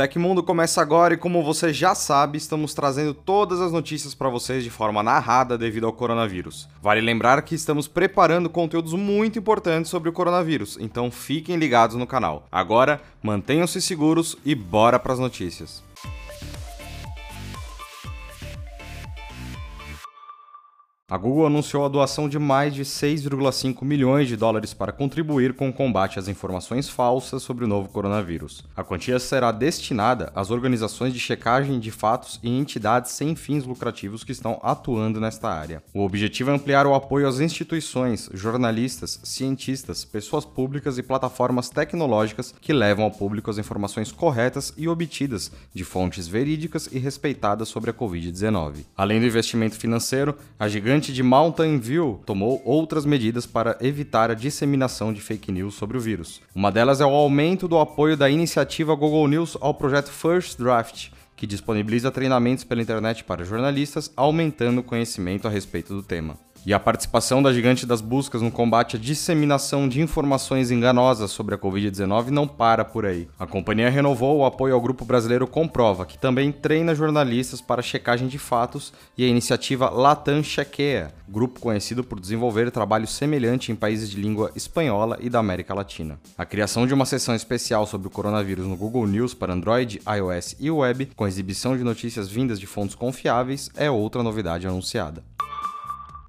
Tecmundo começa agora e como você já sabe, estamos trazendo todas as notícias para vocês de forma narrada devido ao coronavírus. Vale lembrar que estamos preparando conteúdos muito importantes sobre o coronavírus, então fiquem ligados no canal. Agora, mantenham-se seguros e bora para as notícias. A Google anunciou a doação de mais de 6,5 milhões de dólares para contribuir com o combate às informações falsas sobre o novo coronavírus. A quantia será destinada às organizações de checagem de fatos e entidades sem fins lucrativos que estão atuando nesta área. O objetivo é ampliar o apoio às instituições, jornalistas, cientistas, pessoas públicas e plataformas tecnológicas que levam ao público as informações corretas e obtidas de fontes verídicas e respeitadas sobre a Covid-19. Além do investimento financeiro, a gigante gigante de Mountain View tomou outras medidas para evitar a disseminação de fake news sobre o vírus. Uma delas é o aumento do apoio da iniciativa Google News ao projeto First Draft, que disponibiliza treinamentos pela internet para jornalistas, aumentando o conhecimento a respeito do tema. E a participação da gigante das buscas no combate à disseminação de informações enganosas sobre a Covid-19 não para por aí. A companhia renovou o apoio ao grupo brasileiro Comprova, que também treina jornalistas para checagem de fatos, e a iniciativa Latam Chequea, grupo conhecido por desenvolver trabalho semelhante em países de língua espanhola e da América Latina. A criação de uma seção especial sobre o coronavírus no Google News para Android, iOS e web, com exibição de notícias vindas de fontes confiáveis, é outra novidade anunciada.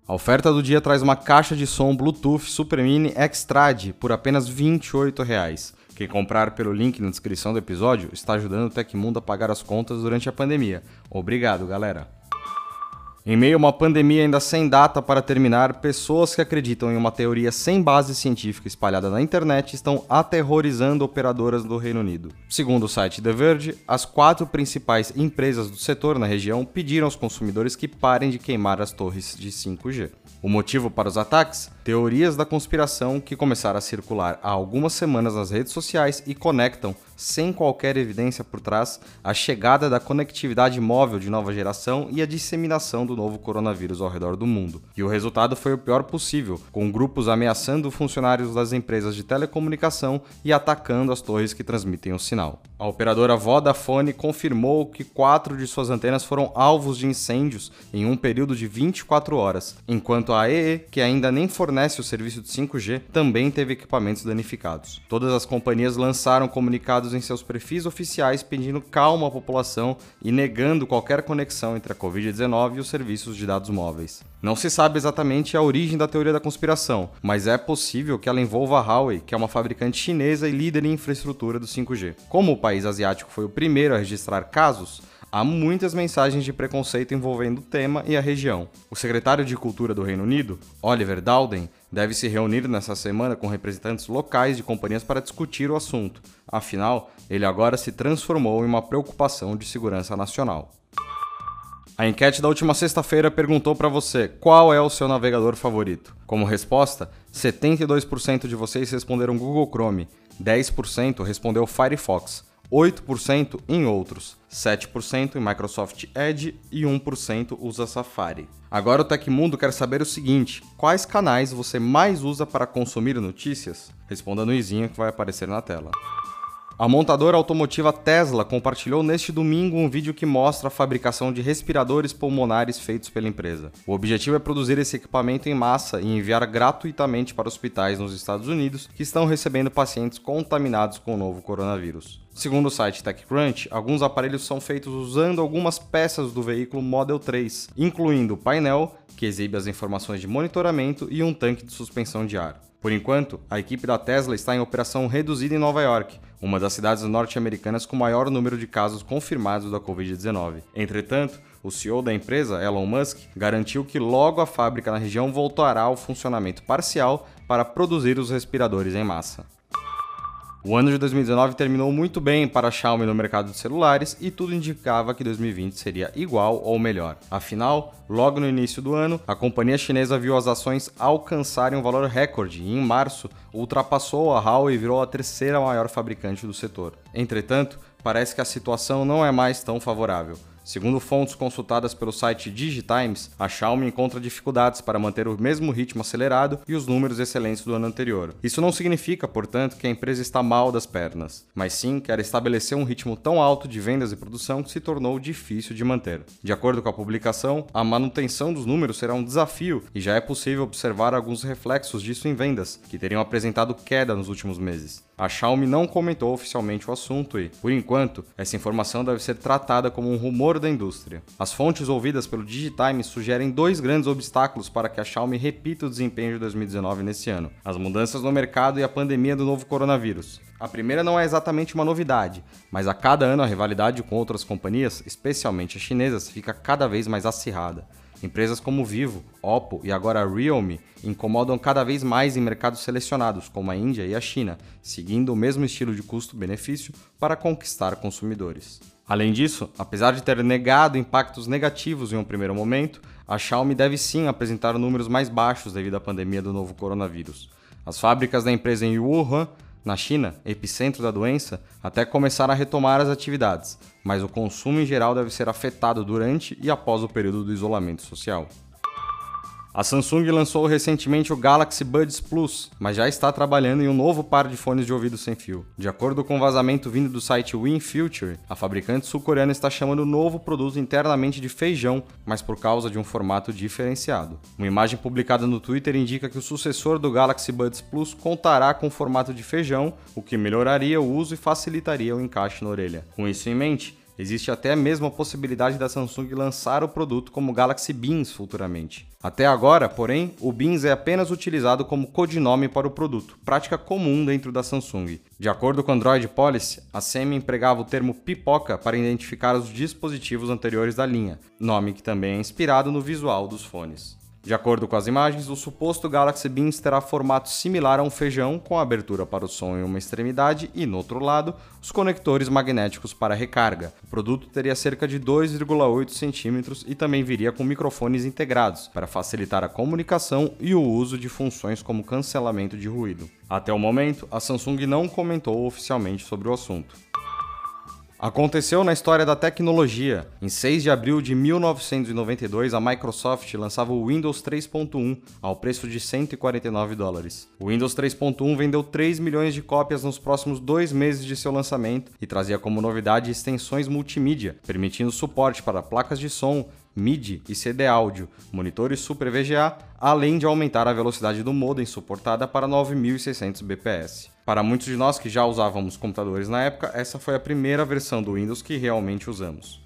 A oferta do dia traz uma caixa de som Bluetooth Super Mini Extrad por apenas 28 reais. Quem comprar pelo link na descrição do episódio está ajudando o Tecmundo a pagar as contas durante a pandemia. Obrigado, galera! Em meio a uma pandemia ainda sem data para terminar, pessoas que acreditam em uma teoria sem base científica espalhada na internet estão aterrorizando operadoras do Reino Unido. Segundo o site The Verge, as quatro principais empresas do setor na região pediram aos consumidores que parem de queimar as torres de 5G. O motivo para os ataques? Teorias da conspiração que começaram a circular há algumas semanas nas redes sociais e conectam, sem qualquer evidência por trás, a chegada da conectividade móvel de nova geração e a disseminação do novo coronavírus ao redor do mundo. E o resultado foi o pior possível, com grupos ameaçando funcionários das empresas de telecomunicação e atacando as torres que transmitem o sinal. A operadora Vodafone confirmou que quatro de suas antenas foram alvos de incêndios em um período de 24 horas, enquanto a EE, que ainda nem fornece o serviço de 5G, também teve equipamentos danificados. Todas as companhias lançaram comunicados em seus perfis oficiais pedindo calma à população e negando qualquer conexão entre a Covid-19 e os serviços de dados móveis. Não se sabe exatamente a origem da teoria da conspiração, mas é possível que ela envolva a Huawei, que é uma fabricante chinesa e líder em infraestrutura do 5G. Como o país asiático foi o primeiro a registrar casos, há muitas mensagens de preconceito envolvendo o tema e a região. O secretário de Cultura do Reino Unido, Oliver Dowden, deve se reunir nessa semana com representantes locais de companhias para discutir o assunto. Afinal, ele agora se transformou em uma preocupação de segurança nacional. A enquete da última sexta-feira perguntou para você qual é o seu navegador favorito. Como resposta, 72% de vocês responderam Google Chrome, 10% respondeu Firefox, 8% em outros, 7% em Microsoft Edge e 1% usa Safari. Agora o Tecmundo quer saber o seguinte: quais canais você mais usa para consumir notícias? Responda no izinho que vai aparecer na tela. A montadora automotiva Tesla compartilhou neste domingo um vídeo que mostra a fabricação de respiradores pulmonares feitos pela empresa. O objetivo é produzir esse equipamento em massa e enviar gratuitamente para hospitais nos Estados Unidos que estão recebendo pacientes contaminados com o novo coronavírus. Segundo o site TechCrunch, alguns aparelhos são feitos usando algumas peças do veículo Model 3, incluindo o painel, que exibe as informações de monitoramento, e um tanque de suspensão de ar. Por enquanto, a equipe da Tesla está em operação reduzida em Nova York, uma das cidades norte-americanas com maior número de casos confirmados da Covid-19. Entretanto, o CEO da empresa, Elon Musk, garantiu que logo a fábrica na região voltará ao funcionamento parcial para produzir os respiradores em massa. O ano de 2019 terminou muito bem para a Xiaomi no mercado de celulares e tudo indicava que 2020 seria igual ou melhor. Afinal, logo no início do ano, a companhia chinesa viu as ações alcançarem um valor recorde e em março ultrapassou a Huawei e virou a terceira maior fabricante do setor. Entretanto, parece que a situação não é mais tão favorável. Segundo fontes consultadas pelo site Digitimes, a Xiaomi encontra dificuldades para manter o mesmo ritmo acelerado e os números excelentes do ano anterior. Isso não significa, portanto, que a empresa está mal das pernas, mas sim quer estabelecer um ritmo tão alto de vendas e produção que se tornou difícil de manter. De acordo com a publicação, a manutenção dos números será um desafio e já é possível observar alguns reflexos disso em vendas, que teriam apresentado queda nos últimos meses. A Xiaomi não comentou oficialmente o assunto e, por enquanto, essa informação deve ser tratada como um rumor da indústria. As fontes ouvidas pelo Digitime sugerem dois grandes obstáculos para que a Xiaomi repita o desempenho de 2019 nesse ano: as mudanças no mercado e a pandemia do novo coronavírus. A primeira não é exatamente uma novidade, mas a cada ano a rivalidade com outras companhias, especialmente as chinesas, fica cada vez mais acirrada. Empresas como Vivo, Oppo e agora Realme incomodam cada vez mais em mercados selecionados, como a Índia e a China, seguindo o mesmo estilo de custo-benefício para conquistar consumidores. Além disso, apesar de ter negado impactos negativos em um primeiro momento, a Xiaomi deve sim apresentar números mais baixos devido à pandemia do novo coronavírus. As fábricas da empresa em Wuhan na China, epicentro da doença, até começar a retomar as atividades, mas o consumo em geral deve ser afetado durante e após o período do isolamento social. A Samsung lançou recentemente o Galaxy Buds Plus, mas já está trabalhando em um novo par de fones de ouvido sem fio. De acordo com o um vazamento vindo do site WinFuture, a fabricante sul-coreana está chamando o novo produto internamente de feijão, mas por causa de um formato diferenciado. Uma imagem publicada no Twitter indica que o sucessor do Galaxy Buds Plus contará com formato de feijão, o que melhoraria o uso e facilitaria o encaixe na orelha. Com isso em mente, Existe até mesmo a possibilidade da Samsung lançar o produto como Galaxy Beans futuramente. Até agora, porém, o Beans é apenas utilizado como codinome para o produto, prática comum dentro da Samsung. De acordo com Android Policy, a SEMI empregava o termo pipoca para identificar os dispositivos anteriores da linha, nome que também é inspirado no visual dos fones. De acordo com as imagens, o suposto Galaxy Beans terá formato similar a um feijão, com abertura para o som em uma extremidade e, no outro lado, os conectores magnéticos para recarga. O produto teria cerca de 2,8 centímetros e também viria com microfones integrados, para facilitar a comunicação e o uso de funções como cancelamento de ruído. Até o momento, a Samsung não comentou oficialmente sobre o assunto. Aconteceu na história da tecnologia. Em 6 de abril de 1992, a Microsoft lançava o Windows 3.1 ao preço de 149 dólares. O Windows 3.1 vendeu 3 milhões de cópias nos próximos dois meses de seu lançamento e trazia como novidade extensões multimídia, permitindo suporte para placas de som, MIDI e CD áudio, monitores Super VGA, além de aumentar a velocidade do modem suportada para 9600 bps. Para muitos de nós que já usávamos computadores na época, essa foi a primeira versão do Windows que realmente usamos.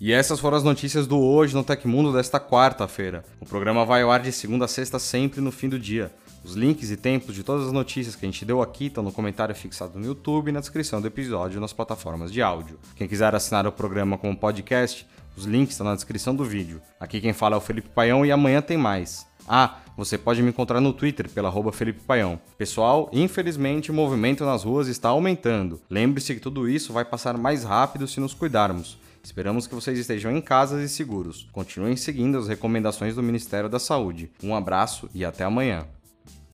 E essas foram as notícias do Hoje no Tecmundo desta quarta-feira. O programa vai ao ar de segunda a sexta, sempre no fim do dia. Os links e tempos de todas as notícias que a gente deu aqui estão no comentário fixado no YouTube e na descrição do episódio nas plataformas de áudio. Quem quiser assinar o programa como podcast, os links estão na descrição do vídeo. Aqui quem fala é o Felipe Paião e amanhã tem mais. Ah, você pode me encontrar no Twitter pela arroba Felipe Paião. Pessoal, infelizmente o movimento nas ruas está aumentando. Lembre-se que tudo isso vai passar mais rápido se nos cuidarmos. Esperamos que vocês estejam em casa e seguros. Continuem seguindo as recomendações do Ministério da Saúde. Um abraço e até amanhã.